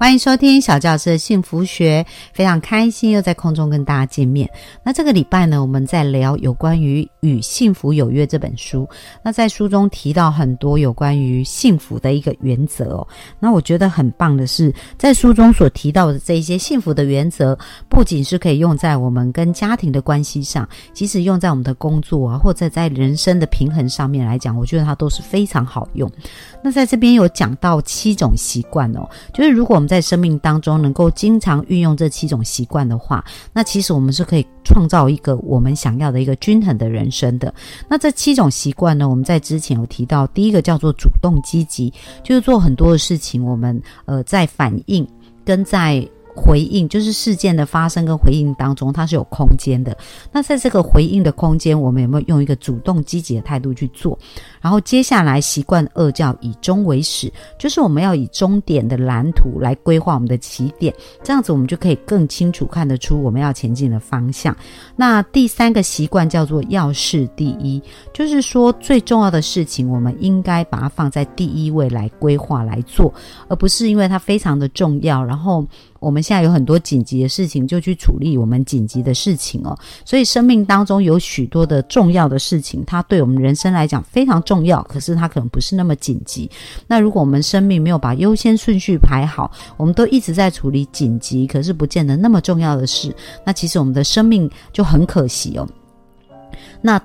欢迎收听小教师的幸福学，非常开心又在空中跟大家见面。那这个礼拜呢，我们在聊有关于《与幸福有约》这本书。那在书中提到很多有关于幸福的一个原则哦。那我觉得很棒的是，在书中所提到的这一些幸福的原则，不仅是可以用在我们跟家庭的关系上，即使用在我们的工作啊，或者在人生的平衡上面来讲，我觉得它都是非常好用。那在这边有讲到七种习惯哦，就是如果我们在生命当中能够经常运用这七种习惯的话，那其实我们是可以创造一个我们想要的一个均衡的人生的。那这七种习惯呢，我们在之前有提到，第一个叫做主动积极，就是做很多的事情，我们呃在反应跟在。回应就是事件的发生跟回应当中，它是有空间的。那在这个回应的空间，我们有没有用一个主动积极的态度去做？然后接下来习惯二叫以终为始，就是我们要以终点的蓝图来规划我们的起点，这样子我们就可以更清楚看得出我们要前进的方向。那第三个习惯叫做要事第一，就是说最重要的事情，我们应该把它放在第一位来规划来做，而不是因为它非常的重要，然后。我们现在有很多紧急的事情，就去处理我们紧急的事情哦。所以生命当中有许多的重要的事情，它对我们人生来讲非常重要，可是它可能不是那么紧急。那如果我们生命没有把优先顺序排好，我们都一直在处理紧急，可是不见得那么重要的事，那其实我们的生命就很可惜哦。那。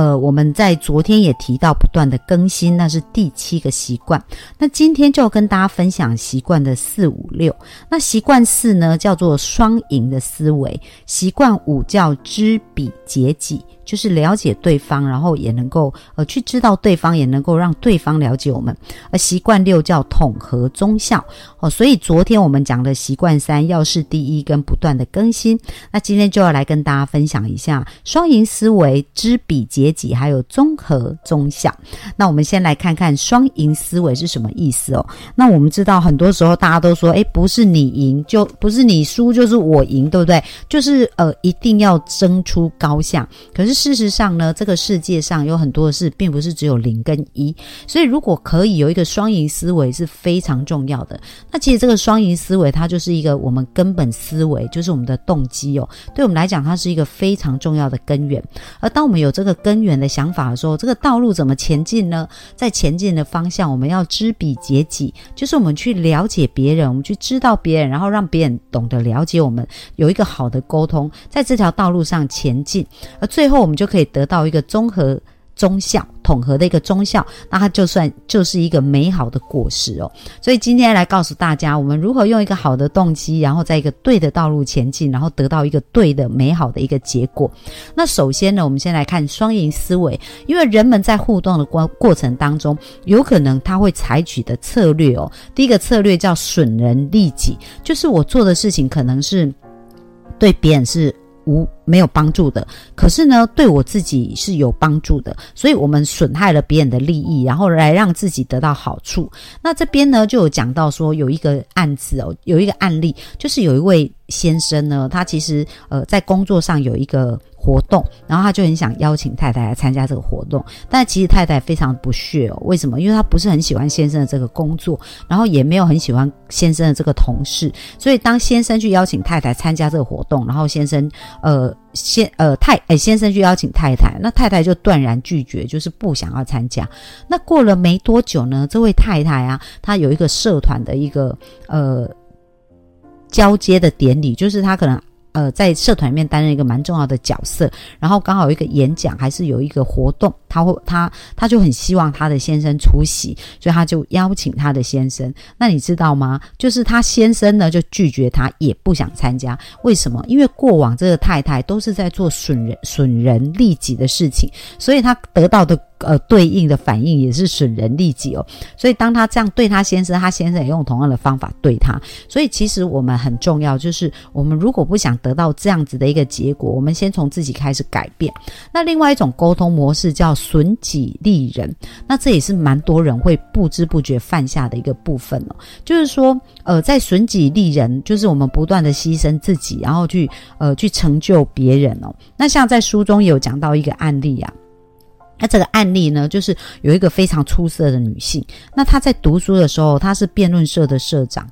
呃，我们在昨天也提到不断的更新，那是第七个习惯。那今天就跟大家分享习惯的四五六。那习惯四呢，叫做双赢的思维；习惯五叫知彼解己。就是了解对方，然后也能够呃去知道对方，也能够让对方了解我们。而习惯六叫统合中效哦，所以昨天我们讲的习惯三要事第一跟不断的更新，那今天就要来跟大家分享一下双赢思维、知彼解己，还有综合中效。那我们先来看看双赢思维是什么意思哦。那我们知道很多时候大家都说，诶，不是你赢就不是你输，就是我赢，对不对？就是呃一定要争出高下，可是。事实上呢，这个世界上有很多的事，并不是只有零跟一，所以如果可以有一个双赢思维是非常重要的。那其实这个双赢思维，它就是一个我们根本思维，就是我们的动机哦。对我们来讲，它是一个非常重要的根源。而当我们有这个根源的想法的时候，这个道路怎么前进呢？在前进的方向，我们要知彼解己，就是我们去了解别人，我们去知道别人，然后让别人懂得了解我们，有一个好的沟通，在这条道路上前进。而最后。我们就可以得到一个综合中效、统合的一个中效，那它就算就是一个美好的果实哦。所以今天来告诉大家，我们如何用一个好的动机，然后在一个对的道路前进，然后得到一个对的美好的一个结果。那首先呢，我们先来看双赢思维，因为人们在互动的过过程当中，有可能他会采取的策略哦。第一个策略叫损人利己，就是我做的事情可能是对别人是无。没有帮助的，可是呢，对我自己是有帮助的，所以我们损害了别人的利益，然后来让自己得到好处。那这边呢，就有讲到说有一个案子哦，有一个案例，就是有一位先生呢，他其实呃在工作上有一个活动，然后他就很想邀请太太来参加这个活动，但其实太太非常不屑哦，为什么？因为他不是很喜欢先生的这个工作，然后也没有很喜欢先生的这个同事，所以当先生去邀请太太参加这个活动，然后先生呃。先呃太哎先生去邀请太太，那太太就断然拒绝，就是不想要参加。那过了没多久呢，这位太太啊，她有一个社团的一个呃交接的典礼，就是他可能。呃，在社团里面担任一个蛮重要的角色，然后刚好有一个演讲，还是有一个活动，他会他他就很希望他的先生出席，所以他就邀请他的先生。那你知道吗？就是他先生呢就拒绝他，也不想参加。为什么？因为过往这个太太都是在做损人损人利己的事情，所以他得到的。呃，对应的反应也是损人利己哦，所以当他这样对他先生，他先生也用同样的方法对他，所以其实我们很重要，就是我们如果不想得到这样子的一个结果，我们先从自己开始改变。那另外一种沟通模式叫损己利人。那这也是蛮多人会不知不觉犯下的一个部分哦。就是说，呃，在损己利人，就是我们不断的牺牲自己，然后去呃去成就别人哦。那像在书中有讲到一个案例啊。那这个案例呢，就是有一个非常出色的女性。那她在读书的时候，她是辩论社的社长，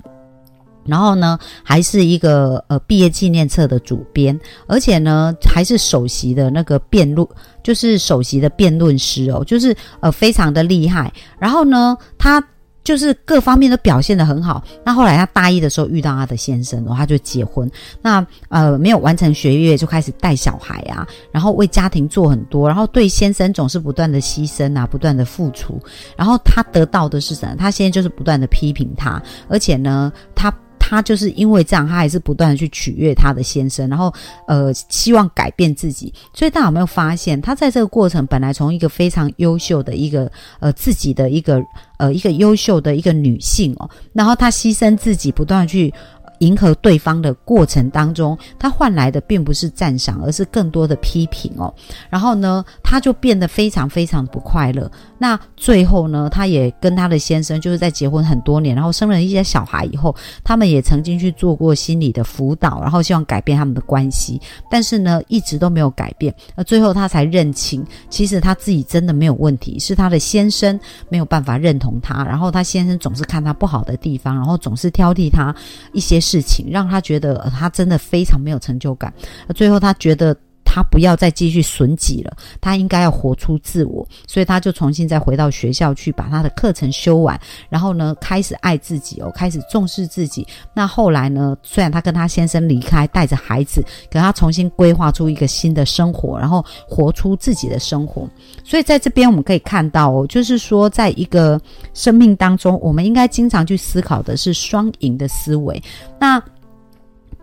然后呢，还是一个呃毕业纪念册的主编，而且呢，还是首席的那个辩论，就是首席的辩论师哦，就是呃非常的厉害。然后呢，他。就是各方面都表现得很好。那后来他大一的时候遇到他的先生，然后他就结婚。那呃没有完成学业就开始带小孩啊，然后为家庭做很多，然后对先生总是不断的牺牲啊，不断的付出。然后他得到的是什么？他现在就是不断的批评他，而且呢，他。他就是因为这样，他还是不断的去取悦他的先生，然后呃，希望改变自己。所以大家有没有发现，他在这个过程本来从一个非常优秀的一个呃自己的一个呃一个优秀的一个女性哦，然后她牺牲自己，不断的去。迎合对方的过程当中，他换来的并不是赞赏，而是更多的批评哦。然后呢，他就变得非常非常不快乐。那最后呢，他也跟他的先生就是在结婚很多年，然后生了一些小孩以后，他们也曾经去做过心理的辅导，然后希望改变他们的关系。但是呢，一直都没有改变。那最后他才认清，其实他自己真的没有问题，是他的先生没有办法认同他。然后他先生总是看他不好的地方，然后总是挑剔他一些。事情让他觉得他真的非常没有成就感，最后他觉得他不要再继续损己了，他应该要活出自我，所以他就重新再回到学校去把他的课程修完，然后呢开始爱自己哦，开始重视自己。那后来呢，虽然他跟他先生离开，带着孩子，可他重新规划出一个新的生活，然后活出自己的生活。所以在这边我们可以看到哦，就是说在一个生命当中，我们应该经常去思考的是双赢的思维。那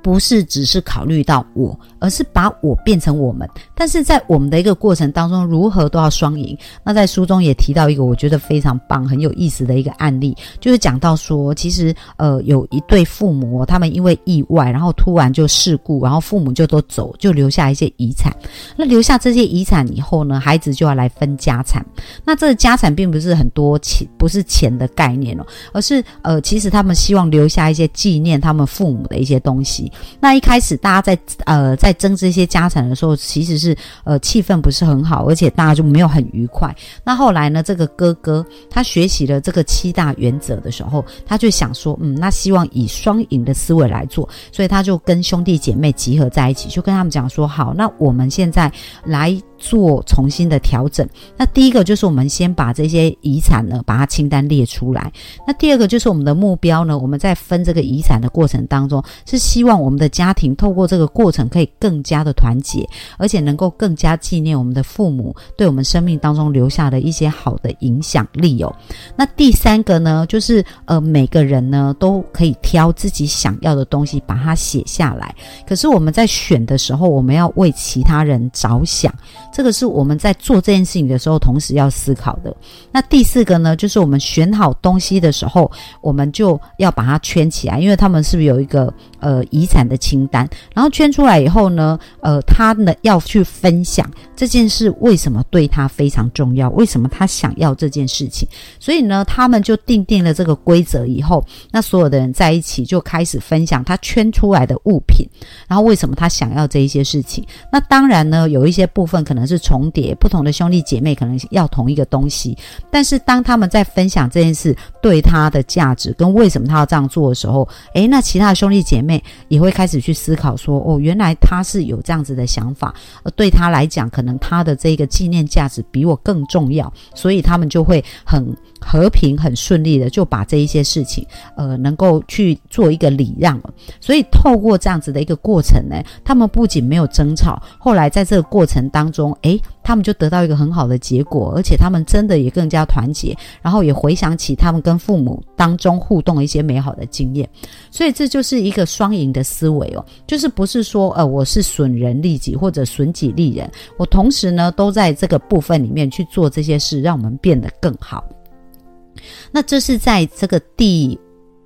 不是只是考虑到我。而是把我变成我们，但是在我们的一个过程当中，如何都要双赢。那在书中也提到一个我觉得非常棒、很有意思的一个案例，就是讲到说，其实呃有一对父母，他们因为意外，然后突然就事故，然后父母就都走，就留下一些遗产。那留下这些遗产以后呢，孩子就要来分家产。那这个家产并不是很多钱，不是钱的概念哦，而是呃，其实他们希望留下一些纪念他们父母的一些东西。那一开始大家在呃在争这些家产的时候，其实是呃气氛不是很好，而且大家就没有很愉快。那后来呢，这个哥哥他学习了这个七大原则的时候，他就想说，嗯，那希望以双赢的思维来做，所以他就跟兄弟姐妹集合在一起，就跟他们讲说，好，那我们现在来。做重新的调整。那第一个就是我们先把这些遗产呢，把它清单列出来。那第二个就是我们的目标呢，我们在分这个遗产的过程当中，是希望我们的家庭透过这个过程可以更加的团结，而且能够更加纪念我们的父母对我们生命当中留下的一些好的影响力哦。那第三个呢，就是呃每个人呢都可以挑自己想要的东西，把它写下来。可是我们在选的时候，我们要为其他人着想。这个是我们在做这件事情的时候，同时要思考的。那第四个呢，就是我们选好东西的时候，我们就要把它圈起来，因为他们是不是有一个呃遗产的清单？然后圈出来以后呢，呃，他呢要去分享这件事为什么对他非常重要，为什么他想要这件事情？所以呢，他们就定定了这个规则以后，那所有的人在一起就开始分享他圈出来的物品，然后为什么他想要这一些事情？那当然呢，有一些部分可能。是重叠，不同的兄弟姐妹可能要同一个东西，但是当他们在分享这件事对他的价值跟为什么他要这样做的时候，诶，那其他的兄弟姐妹也会开始去思考说，哦，原来他是有这样子的想法，而对他来讲，可能他的这个纪念价值比我更重要，所以他们就会很和平、很顺利的就把这一些事情，呃，能够去做一个礼让。所以透过这样子的一个过程呢，他们不仅没有争吵，后来在这个过程当中。诶，他们就得到一个很好的结果，而且他们真的也更加团结，然后也回想起他们跟父母当中互动一些美好的经验，所以这就是一个双赢的思维哦，就是不是说呃我是损人利己或者损己利人，我同时呢都在这个部分里面去做这些事，让我们变得更好。那这是在这个第。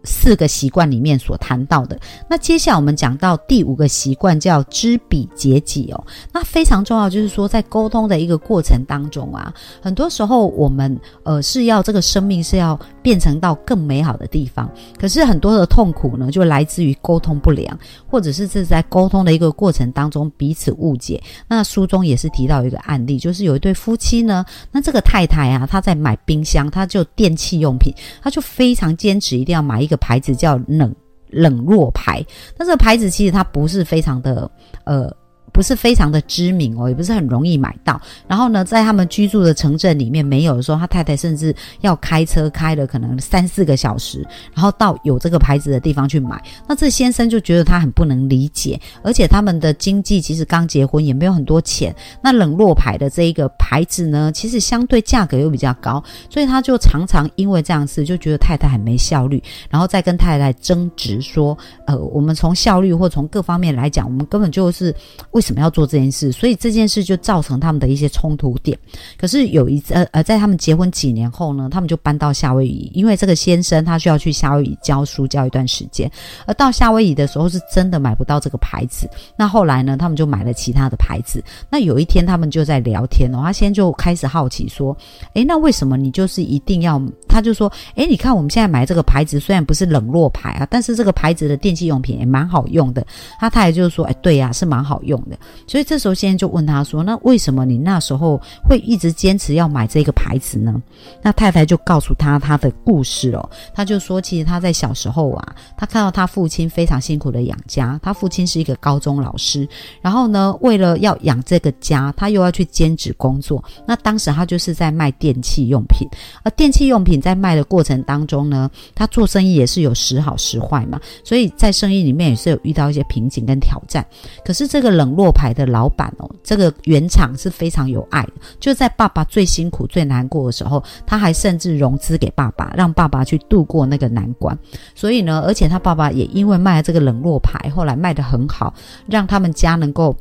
四个习惯里面所谈到的，那接下来我们讲到第五个习惯叫知彼解己哦。那非常重要，就是说在沟通的一个过程当中啊，很多时候我们呃是要这个生命是要变成到更美好的地方，可是很多的痛苦呢，就来自于沟通不良，或者是这在沟通的一个过程当中彼此误解。那书中也是提到一个案例，就是有一对夫妻呢，那这个太太啊，她在买冰箱，她就电器用品，她就非常坚持一定要买一。一个牌子叫冷冷若牌，但这个牌子其实它不是非常的呃。不是非常的知名哦，也不是很容易买到。然后呢，在他们居住的城镇里面没有的时候，他太太甚至要开车开了可能三四个小时，然后到有这个牌子的地方去买。那这先生就觉得他很不能理解，而且他们的经济其实刚结婚也没有很多钱。那冷落牌的这一个牌子呢，其实相对价格又比较高，所以他就常常因为这样子就觉得太太很没效率，然后再跟太太争执说：呃，我们从效率或从各方面来讲，我们根本就是为什怎么要做这件事？所以这件事就造成他们的一些冲突点。可是有一次，呃呃，在他们结婚几年后呢，他们就搬到夏威夷，因为这个先生他需要去夏威夷教书教一段时间。而到夏威夷的时候，是真的买不到这个牌子。那后来呢，他们就买了其他的牌子。那有一天，他们就在聊天哦，他先就开始好奇说：“诶，那为什么你就是一定要？”他就说：“诶，你看我们现在买这个牌子，虽然不是冷落牌啊，但是这个牌子的电器用品也蛮好用的。”他太太就是说：“诶，对呀，是蛮好用”所以这时候先生就问他说：“那为什么你那时候会一直坚持要买这个牌子呢？”那太太就告诉他他的故事哦。他就说，其实他在小时候啊，他看到他父亲非常辛苦的养家。他父亲是一个高中老师，然后呢，为了要养这个家，他又要去兼职工作。那当时他就是在卖电器用品，而电器用品在卖的过程当中呢，他做生意也是有时好时坏嘛，所以在生意里面也是有遇到一些瓶颈跟挑战。可是这个冷落牌的老板哦，这个原厂是非常有爱的，就在爸爸最辛苦、最难过的时候，他还甚至融资给爸爸，让爸爸去度过那个难关。所以呢，而且他爸爸也因为卖了这个冷落牌，后来卖得很好，让他们家能够。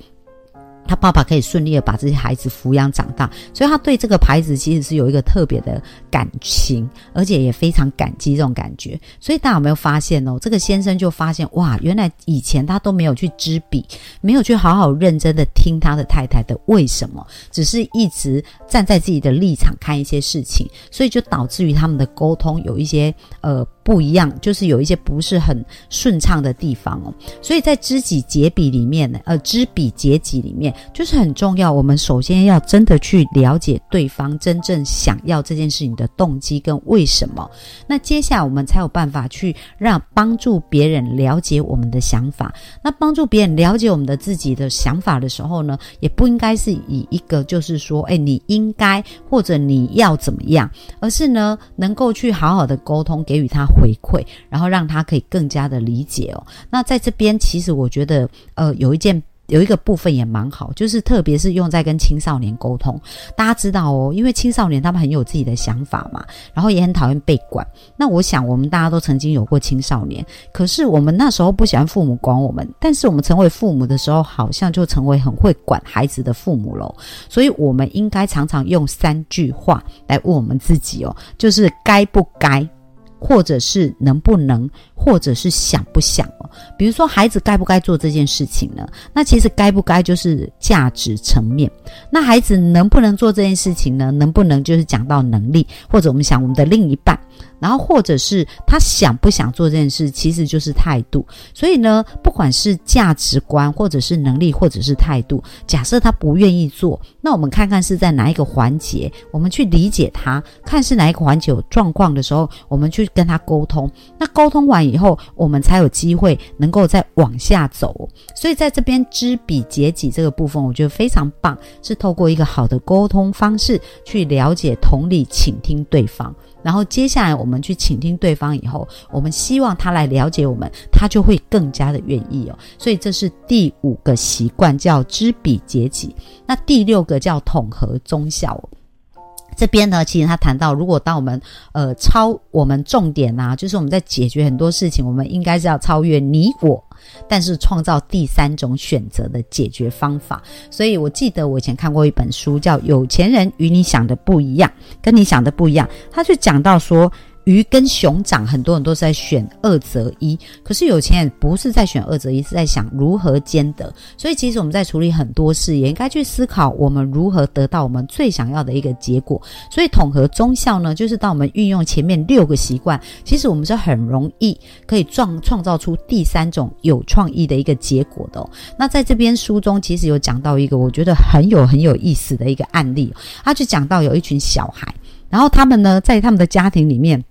他爸爸可以顺利的把这些孩子抚养长大，所以他对这个牌子其实是有一个特别的感情，而且也非常感激这种感觉。所以大家有没有发现哦？这个先生就发现哇，原来以前他都没有去知彼，没有去好好认真的听他的太太的为什么，只是一直站在自己的立场看一些事情，所以就导致于他们的沟通有一些呃。不一样，就是有一些不是很顺畅的地方哦。所以在知己解彼里面呢，呃，知彼解己里面就是很重要。我们首先要真的去了解对方真正想要这件事情的动机跟为什么。那接下来我们才有办法去让帮助别人了解我们的想法。那帮助别人了解我们的自己的想法的时候呢，也不应该是以一个就是说，哎，你应该或者你要怎么样，而是呢，能够去好好的沟通，给予他。回馈，然后让他可以更加的理解哦。那在这边，其实我觉得，呃，有一件有一个部分也蛮好，就是特别是用在跟青少年沟通。大家知道哦，因为青少年他们很有自己的想法嘛，然后也很讨厌被管。那我想，我们大家都曾经有过青少年，可是我们那时候不喜欢父母管我们，但是我们成为父母的时候，好像就成为很会管孩子的父母喽。所以，我们应该常常用三句话来问我们自己哦，就是该不该。或者是能不能，或者是想不想哦？比如说，孩子该不该做这件事情呢？那其实该不该就是价值层面。那孩子能不能做这件事情呢？能不能就是讲到能力，或者我们想我们的另一半。然后，或者是他想不想做这件事，其实就是态度。所以呢，不管是价值观，或者是能力，或者是态度，假设他不愿意做，那我们看看是在哪一个环节，我们去理解他，看是哪一个环节有状况的时候，我们去跟他沟通。那沟通完以后，我们才有机会能够再往下走。所以在这边知彼解己这个部分，我觉得非常棒，是透过一个好的沟通方式去了解、同理、倾听对方。然后接下来我们去倾听对方以后，我们希望他来了解我们，他就会更加的愿意哦。所以这是第五个习惯，叫知彼解己。那第六个叫统合忠孝。这边呢，其实他谈到，如果当我们呃超我们重点啊，就是我们在解决很多事情，我们应该是要超越你我。但是创造第三种选择的解决方法，所以我记得我以前看过一本书，叫《有钱人与你想的不一样》，跟你想的不一样。他就讲到说，鱼跟熊掌，很多人都是在选二择一，可是有钱人不是在选二择一，是在想如何兼得。所以其实我们在处理很多事，也应该去思考我们如何得到我们最想要的一个结果。所以统合中效呢，就是当我们运用前面六个习惯，其实我们是很容易可以创创造出第三种有创意的一个结果的。那在这边书中，其实有讲到一个我觉得很有很有意思的一个案例，他就讲到有一群小孩。然后他们呢，在他们的家庭里面，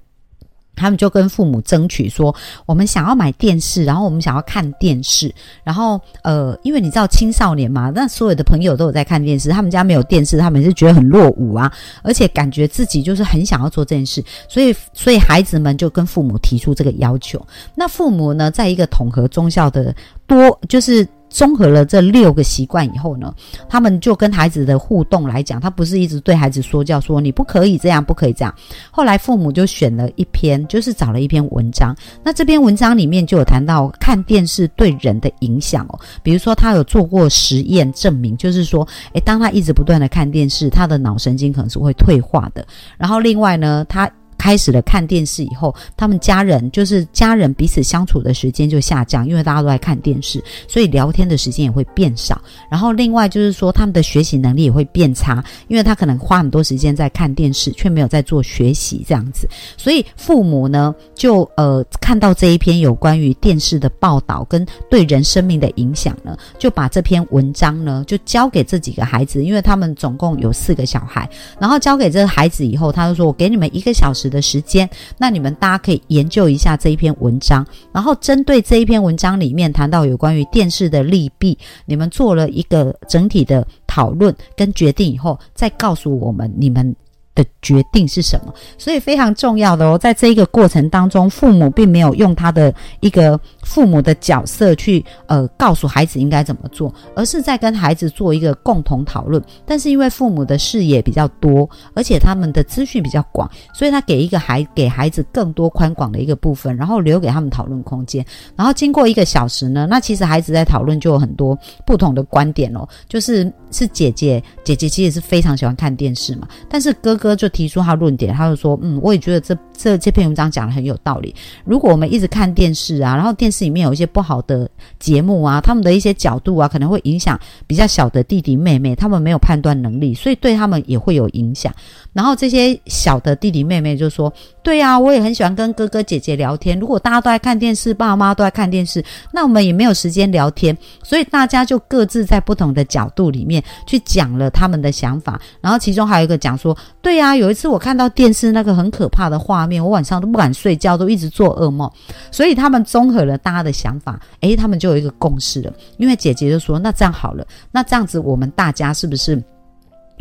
他们就跟父母争取说：“我们想要买电视，然后我们想要看电视。然后，呃，因为你知道青少年嘛，那所有的朋友都有在看电视，他们家没有电视，他们是觉得很落伍啊，而且感觉自己就是很想要做这件事，所以，所以孩子们就跟父母提出这个要求。那父母呢，在一个统合中校的多就是。综合了这六个习惯以后呢，他们就跟孩子的互动来讲，他不是一直对孩子说教，说你不可以这样，不可以这样。后来父母就选了一篇，就是找了一篇文章。那这篇文章里面就有谈到看电视对人的影响哦，比如说他有做过实验证明，就是说，诶，当他一直不断的看电视，他的脑神经可能是会退化的。然后另外呢，他。开始了看电视以后，他们家人就是家人彼此相处的时间就下降，因为大家都在看电视，所以聊天的时间也会变少。然后另外就是说，他们的学习能力也会变差，因为他可能花很多时间在看电视，却没有在做学习这样子。所以父母呢，就呃看到这一篇有关于电视的报道跟对人生命的影响呢，就把这篇文章呢就交给这几个孩子，因为他们总共有四个小孩，然后交给这个孩子以后，他就说：“我给你们一个小时。”的时间，那你们大家可以研究一下这一篇文章，然后针对这一篇文章里面谈到有关于电视的利弊，你们做了一个整体的讨论跟决定以后，再告诉我们你们。的决定是什么？所以非常重要的哦，在这一个过程当中，父母并没有用他的一个父母的角色去呃告诉孩子应该怎么做，而是在跟孩子做一个共同讨论。但是因为父母的视野比较多，而且他们的资讯比较广，所以他给一个孩给孩子更多宽广的一个部分，然后留给他们讨论空间。然后经过一个小时呢，那其实孩子在讨论就有很多不同的观点哦，就是是姐姐姐姐其实是非常喜欢看电视嘛，但是哥哥。哥就提出他论点，他就说：“嗯，我也觉得这这这篇文章讲的很有道理。如果我们一直看电视啊，然后电视里面有一些不好的节目啊，他们的一些角度啊，可能会影响比较小的弟弟妹妹，他们没有判断能力，所以对他们也会有影响。然后这些小的弟弟妹妹就说：对啊，我也很喜欢跟哥哥姐姐聊天。如果大家都在看电视，爸爸妈妈都在看电视，那我们也没有时间聊天。所以大家就各自在不同的角度里面去讲了他们的想法。然后其中还有一个讲说：对。”对啊，有一次我看到电视那个很可怕的画我晚上都不敢睡觉，都一直做噩梦。所以他们综合了大家的想法，诶，他们就有一个共识了。因为姐姐就说：“那这样好了，那这样子我们大家是不是？”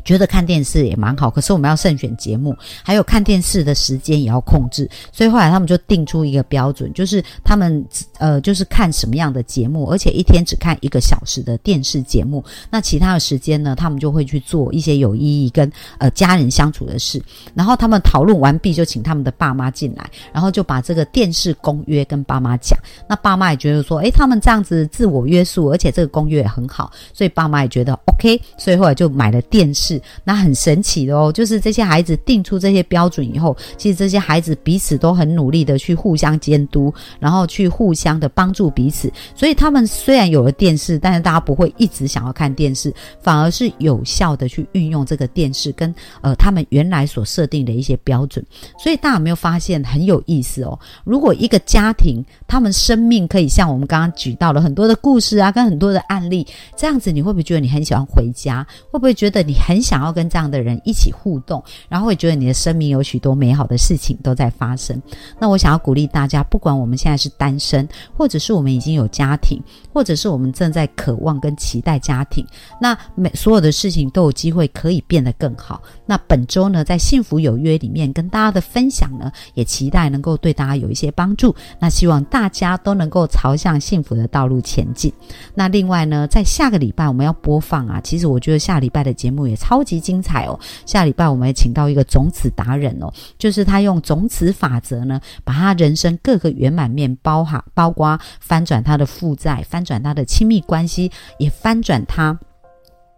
觉得看电视也蛮好，可是我们要慎选节目，还有看电视的时间也要控制。所以后来他们就定出一个标准，就是他们呃，就是看什么样的节目，而且一天只看一个小时的电视节目。那其他的时间呢，他们就会去做一些有意义跟呃家人相处的事。然后他们讨论完毕，就请他们的爸妈进来，然后就把这个电视公约跟爸妈讲。那爸妈也觉得说，诶，他们这样子自我约束，而且这个公约也很好，所以爸妈也觉得 OK。所以后来就买了电视。那很神奇的哦，就是这些孩子定出这些标准以后，其实这些孩子彼此都很努力的去互相监督，然后去互相的帮助彼此。所以他们虽然有了电视，但是大家不会一直想要看电视，反而是有效的去运用这个电视跟呃他们原来所设定的一些标准。所以大家有没有发现很有意思哦？如果一个家庭他们生命可以像我们刚刚举到了很多的故事啊，跟很多的案例这样子，你会不会觉得你很喜欢回家？会不会觉得你很想要？跟这样的人一起互动，然后会觉得你的生命有许多美好的事情都在发生。那我想要鼓励大家，不管我们现在是单身，或者是我们已经有家庭，或者是我们正在渴望跟期待家庭，那每所有的事情都有机会可以变得更好。那本周呢，在幸福有约里面跟大家的分享呢，也期待能够对大家有一些帮助。那希望大家都能够朝向幸福的道路前进。那另外呢，在下个礼拜我们要播放啊，其实我觉得下礼拜的节目也超超级。精彩哦！下礼拜我们也请到一个种子达人哦，就是他用种子法则呢，把他人生各个圆满面包哈，包括翻转他的负债，翻转他的亲密关系，也翻转他。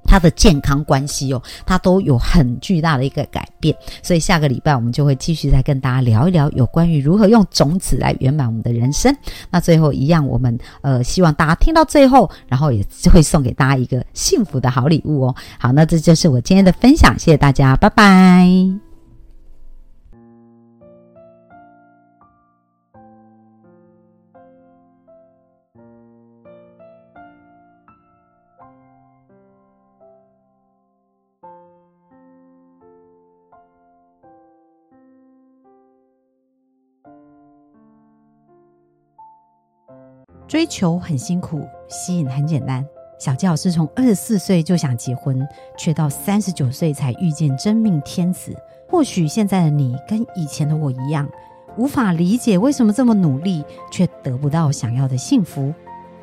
它的健康关系哦，它都有很巨大的一个改变。所以下个礼拜我们就会继续再跟大家聊一聊有关于如何用种子来圆满我们的人生。那最后一样，我们呃希望大家听到最后，然后也会送给大家一个幸福的好礼物哦。好，那这就是我今天的分享，谢谢大家，拜拜。追求很辛苦，吸引很简单。小纪老师从二十四岁就想结婚，却到三十九岁才遇见真命天子。或许现在的你跟以前的我一样，无法理解为什么这么努力却得不到想要的幸福。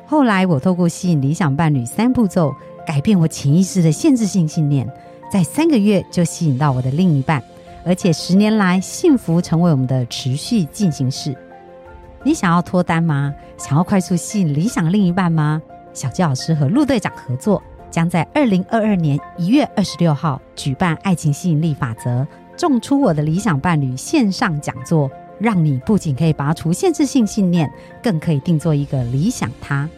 后来我透过吸引理想伴侣三步骤，改变我潜意识的限制性信念，在三个月就吸引到我的另一半，而且十年来幸福成为我们的持续进行式。你想要脱单吗？想要快速吸引理想另一半吗？小鸡老师和陆队长合作，将在二零二二年一月二十六号举办《爱情吸引力法则：种出我的理想伴侣》线上讲座，让你不仅可以拔除限制性信念，更可以定做一个理想他。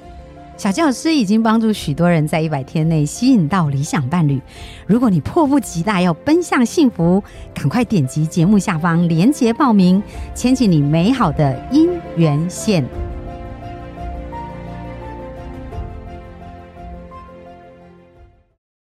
小教师已经帮助许多人在一百天内吸引到理想伴侣。如果你迫不及待要奔向幸福，赶快点击节目下方链接报名，牵起你美好的姻缘线。